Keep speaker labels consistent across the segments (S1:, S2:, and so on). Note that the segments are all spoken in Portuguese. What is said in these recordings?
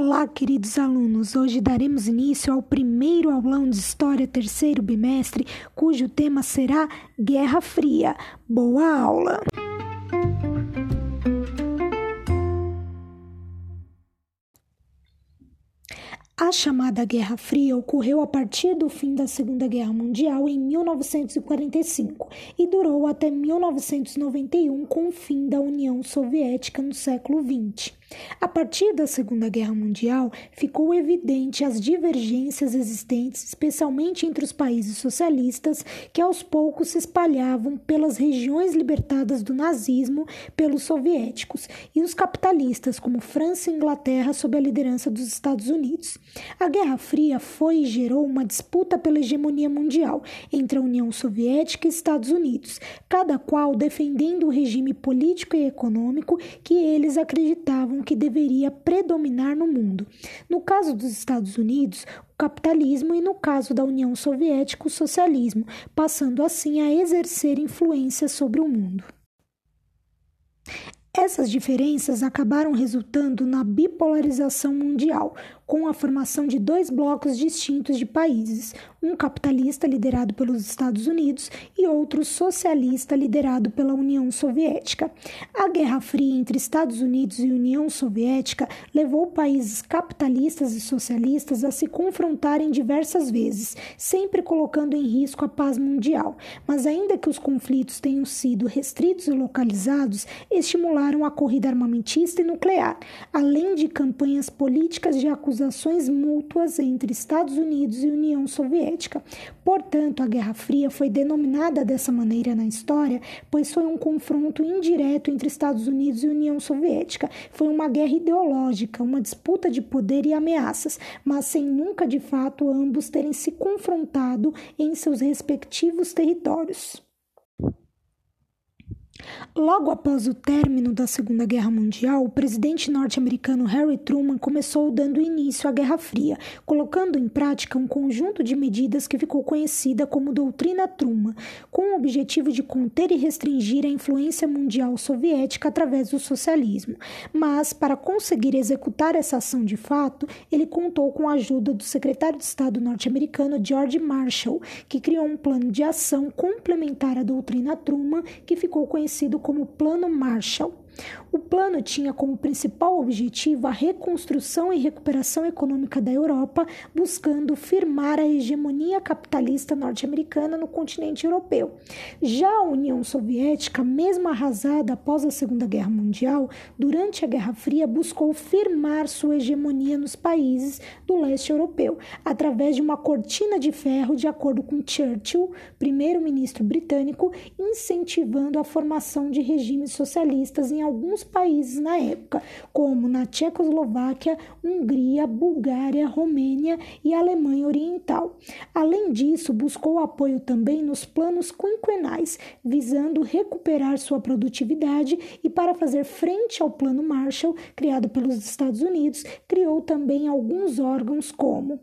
S1: Olá, queridos alunos! Hoje daremos início ao primeiro aulão de História terceiro bimestre, cujo tema será Guerra Fria. Boa aula! A chamada Guerra Fria ocorreu a partir do fim da Segunda Guerra Mundial em 1945 e durou até 1991 com o fim da União Soviética no século XX. A partir da Segunda Guerra Mundial, ficou evidente as divergências existentes, especialmente entre os países socialistas, que aos poucos se espalhavam pelas regiões libertadas do nazismo pelos soviéticos, e os capitalistas, como França e Inglaterra, sob a liderança dos Estados Unidos. A Guerra Fria foi e gerou uma disputa pela hegemonia mundial entre a União Soviética e Estados Unidos, cada qual defendendo o regime político e econômico que eles acreditavam que deveria predominar no mundo. No caso dos Estados Unidos, o capitalismo e no caso da União Soviética, o socialismo, passando assim a exercer influência sobre o mundo. Essas diferenças acabaram resultando na bipolarização mundial, com a formação de dois blocos distintos de países, um capitalista liderado pelos Estados Unidos e outro socialista liderado pela União Soviética. A Guerra Fria entre Estados Unidos e União Soviética levou países capitalistas e socialistas a se confrontarem diversas vezes, sempre colocando em risco a paz mundial. Mas ainda que os conflitos tenham sido restritos e localizados, estimularam a corrida armamentista e nuclear, além de campanhas políticas de acusação acusações mútuas entre Estados Unidos e União Soviética. Portanto, a Guerra Fria foi denominada dessa maneira na história, pois foi um confronto indireto entre Estados Unidos e União Soviética. Foi uma guerra ideológica, uma disputa de poder e ameaças, mas sem nunca de fato ambos terem se confrontado em seus respectivos territórios. Logo após o término da Segunda Guerra Mundial, o presidente norte-americano Harry Truman começou dando início à Guerra Fria, colocando em prática um conjunto de medidas que ficou conhecida como Doutrina Truman, com o objetivo de conter e restringir a influência mundial soviética através do socialismo. Mas, para conseguir executar essa ação de fato, ele contou com a ajuda do secretário de Estado norte-americano George Marshall, que criou um plano de ação complementar à Doutrina Truman, que ficou conhecido como Plano Marshall. O plano tinha como principal objetivo a reconstrução e recuperação econômica da Europa, buscando firmar a hegemonia capitalista norte-americana no continente europeu. Já a União Soviética, mesmo arrasada após a Segunda Guerra Mundial, durante a Guerra Fria buscou firmar sua hegemonia nos países do leste europeu, através de uma cortina de ferro, de acordo com Churchill, primeiro-ministro britânico, incentivando a formação de regimes socialistas em alguns países na época, como na Tchecoslováquia, Hungria, Bulgária, Romênia e Alemanha Oriental. Além disso, buscou apoio também nos planos quinquenais, visando recuperar sua produtividade e para fazer frente ao Plano Marshall, criado pelos Estados Unidos, criou também alguns órgãos como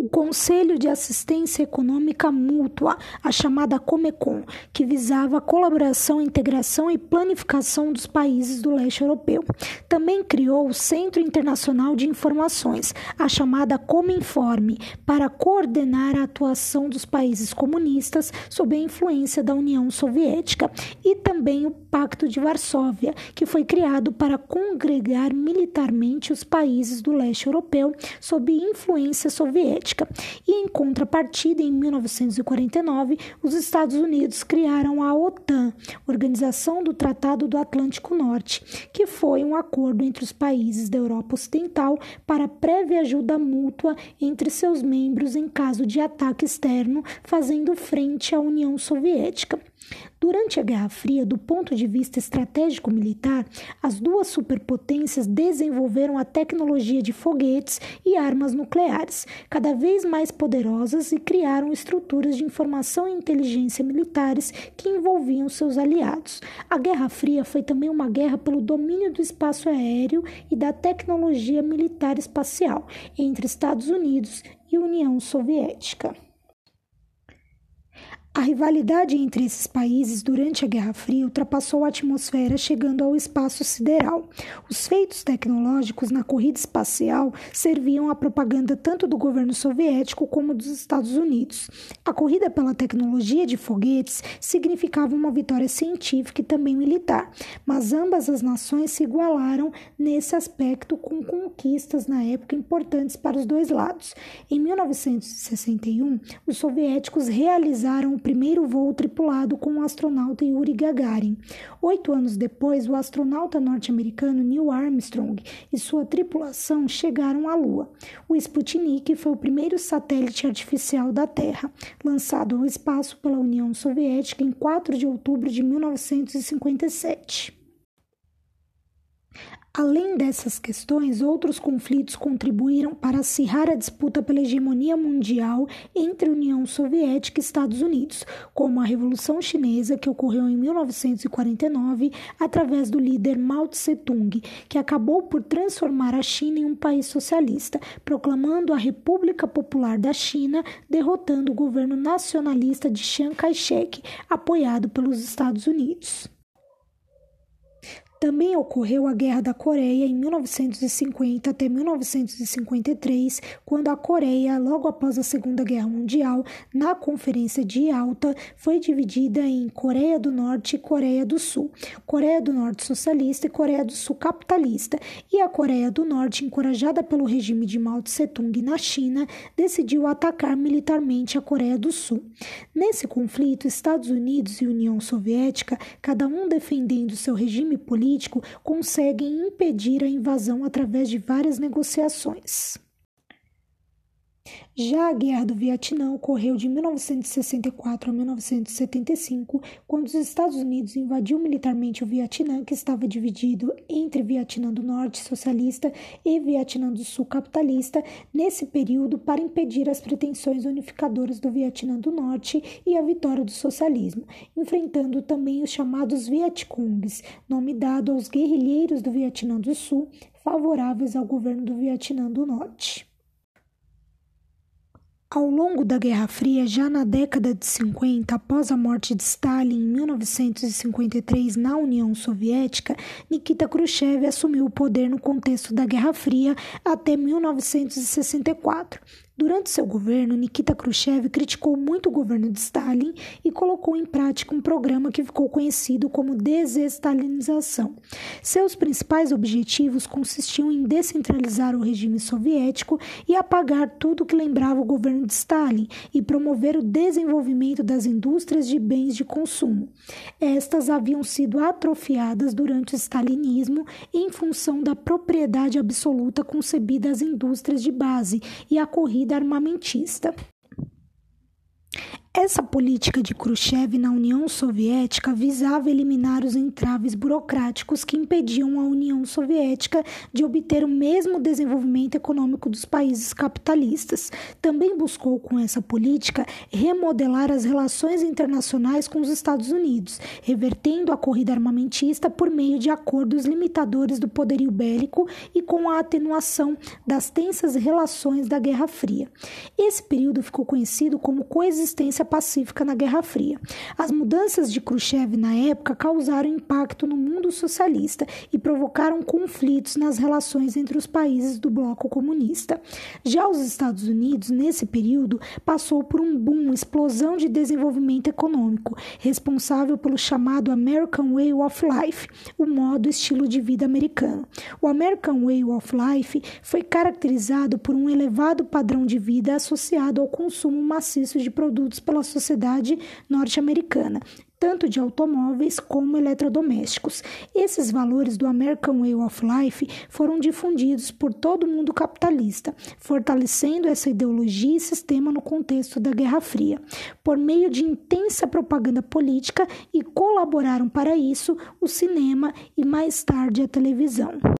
S1: o Conselho de Assistência Econômica Mútua, a chamada Comecon, que visava a colaboração, integração e planificação dos países do leste europeu. Também criou o Centro Internacional de Informações, a chamada Cominforme, para coordenar a atuação dos países comunistas sob a influência da União Soviética, e também o Pacto de Varsóvia, que foi criado para congregar militarmente os países do leste europeu sob influência soviética soviética. E em contrapartida, em 1949, os Estados Unidos criaram a OTAN, Organização do Tratado do Atlântico Norte, que foi um acordo entre os países da Europa Ocidental para prévia ajuda mútua entre seus membros em caso de ataque externo, fazendo frente à União Soviética. Durante a Guerra Fria, do ponto de vista estratégico-militar, as duas superpotências desenvolveram a tecnologia de foguetes e armas nucleares, cada vez mais poderosas, e criaram estruturas de informação e inteligência militares que envolviam seus aliados. A Guerra Fria foi também uma guerra pelo domínio do espaço aéreo e da tecnologia militar espacial entre Estados Unidos e União Soviética. A rivalidade entre esses países durante a Guerra Fria ultrapassou a atmosfera, chegando ao espaço sideral. Os feitos tecnológicos na corrida espacial serviam à propaganda tanto do governo soviético como dos Estados Unidos. A corrida pela tecnologia de foguetes significava uma vitória científica e também militar, mas ambas as nações se igualaram nesse aspecto com conquistas na época importantes para os dois lados. Em 1961, os soviéticos realizaram primeiro voo tripulado com o astronauta Yuri Gagarin. Oito anos depois, o astronauta norte-americano Neil Armstrong e sua tripulação chegaram à Lua. O Sputnik foi o primeiro satélite artificial da Terra, lançado ao espaço pela União Soviética em 4 de outubro de 1957. Além dessas questões, outros conflitos contribuíram para acirrar a disputa pela hegemonia mundial entre União Soviética e Estados Unidos, como a Revolução Chinesa, que ocorreu em 1949 através do líder Mao Tse-tung, que acabou por transformar a China em um país socialista, proclamando a República Popular da China, derrotando o governo nacionalista de Chiang Kai-shek, apoiado pelos Estados Unidos. Também ocorreu a Guerra da Coreia em 1950 até 1953, quando a Coreia, logo após a Segunda Guerra Mundial, na Conferência de Yalta, foi dividida em Coreia do Norte e Coreia do Sul, Coreia do Norte socialista e Coreia do Sul capitalista, e a Coreia do Norte, encorajada pelo regime de Mao Tse-tung na China, decidiu atacar militarmente a Coreia do Sul. Nesse conflito, Estados Unidos e União Soviética, cada um defendendo seu regime político, político conseguem impedir a invasão através de várias negociações. Já a Guerra do Vietnã ocorreu de 1964 a 1975, quando os Estados Unidos invadiu militarmente o Vietnã, que estava dividido entre Vietnã do Norte socialista e Vietnã do Sul capitalista, nesse período para impedir as pretensões unificadoras do Vietnã do Norte e a vitória do socialismo, enfrentando também os chamados Vietcongs, nome dado aos guerrilheiros do Vietnã do Sul, favoráveis ao governo do Vietnã do Norte. Ao longo da Guerra Fria, já na década de 50, após a morte de Stalin em 1953 na União Soviética, Nikita Khrushchev assumiu o poder no contexto da Guerra Fria até 1964. Durante seu governo, Nikita Khrushchev criticou muito o governo de Stalin e colocou em prática um programa que ficou conhecido como desestalinização. Seus principais objetivos consistiam em descentralizar o regime soviético e apagar tudo que lembrava o governo de Stalin e promover o desenvolvimento das indústrias de bens de consumo. Estas haviam sido atrofiadas durante o stalinismo em função da propriedade absoluta concebida às indústrias de base e a corrida armamentista. Essa política de Khrushchev na União Soviética visava eliminar os entraves burocráticos que impediam a União Soviética de obter o mesmo desenvolvimento econômico dos países capitalistas. Também buscou, com essa política, remodelar as relações internacionais com os Estados Unidos, revertendo a corrida armamentista por meio de acordos limitadores do poderio bélico e com a atenuação das tensas relações da Guerra Fria. Esse período ficou conhecido como coexistência pacífica na Guerra Fria. As mudanças de Khrushchev na época causaram impacto no mundo socialista e provocaram conflitos nas relações entre os países do bloco comunista. Já os Estados Unidos, nesse período, passou por um boom, explosão de desenvolvimento econômico, responsável pelo chamado American Way of Life, o modo estilo de vida americano. O American Way of Life foi caracterizado por um elevado padrão de vida associado ao consumo maciço de produtos pela sociedade norte-americana, tanto de automóveis como eletrodomésticos. Esses valores do American Way of Life foram difundidos por todo o mundo capitalista, fortalecendo essa ideologia e sistema no contexto da Guerra Fria, por meio de intensa propaganda política e colaboraram para isso o cinema e mais tarde a televisão.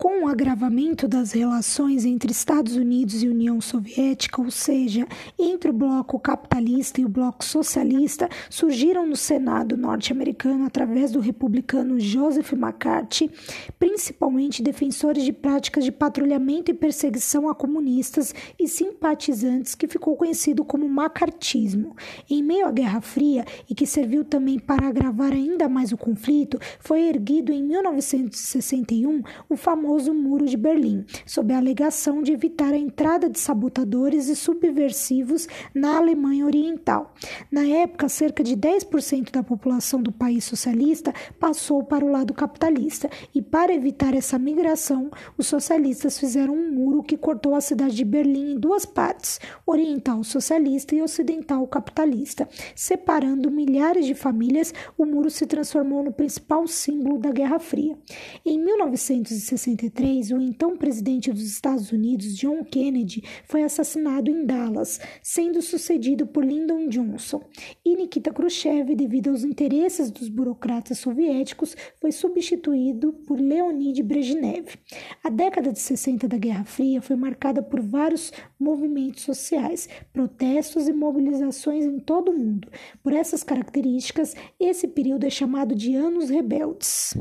S1: Com o agravamento das relações entre Estados Unidos e União Soviética, ou seja, entre o bloco capitalista e o bloco socialista, surgiram no Senado norte-americano, através do republicano Joseph McCarthy, principalmente defensores de práticas de patrulhamento e perseguição a comunistas e simpatizantes, que ficou conhecido como macartismo. Em meio à Guerra Fria, e que serviu também para agravar ainda mais o conflito, foi erguido em 1961 o famoso famoso Muro de Berlim, sob a alegação de evitar a entrada de sabotadores e subversivos na Alemanha Oriental. Na época, cerca de 10% da população do país socialista passou para o lado capitalista, e para evitar essa migração, os socialistas fizeram um muro que cortou a cidade de Berlim em duas partes, oriental socialista e ocidental capitalista. Separando milhares de famílias, o muro se transformou no principal símbolo da Guerra Fria. Em 1960 1963, o então presidente dos Estados Unidos, John Kennedy, foi assassinado em Dallas, sendo sucedido por Lyndon Johnson. E Nikita Khrushchev, devido aos interesses dos burocratas soviéticos, foi substituído por Leonid Brezhnev. A década de 60 da Guerra Fria foi marcada por vários movimentos sociais, protestos e mobilizações em todo o mundo. Por essas características, esse período é chamado de Anos Rebeldes.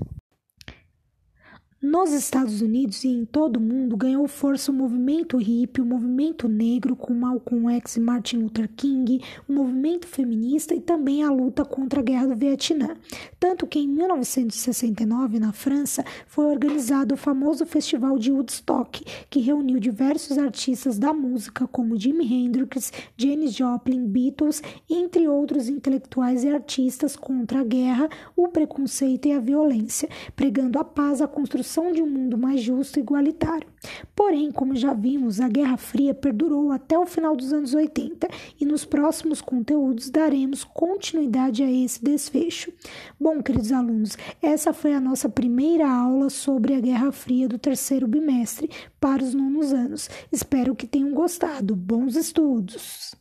S1: Nos Estados Unidos e em todo o mundo ganhou força o movimento hippie, o movimento negro com Malcolm X e Martin Luther King, o movimento feminista e também a luta contra a Guerra do Vietnã. Tanto que em 1969, na França, foi organizado o famoso Festival de Woodstock, que reuniu diversos artistas da música como Jimi Hendrix, Janis Joplin, Beatles, entre outros intelectuais e artistas contra a guerra, o preconceito e a violência, pregando a paz, a construção construção de um mundo mais justo e igualitário. Porém, como já vimos, a Guerra Fria perdurou até o final dos anos 80 e nos próximos conteúdos daremos continuidade a esse desfecho. Bom, queridos alunos, essa foi a nossa primeira aula sobre a Guerra Fria do terceiro bimestre para os nonos anos. Espero que tenham gostado. Bons estudos!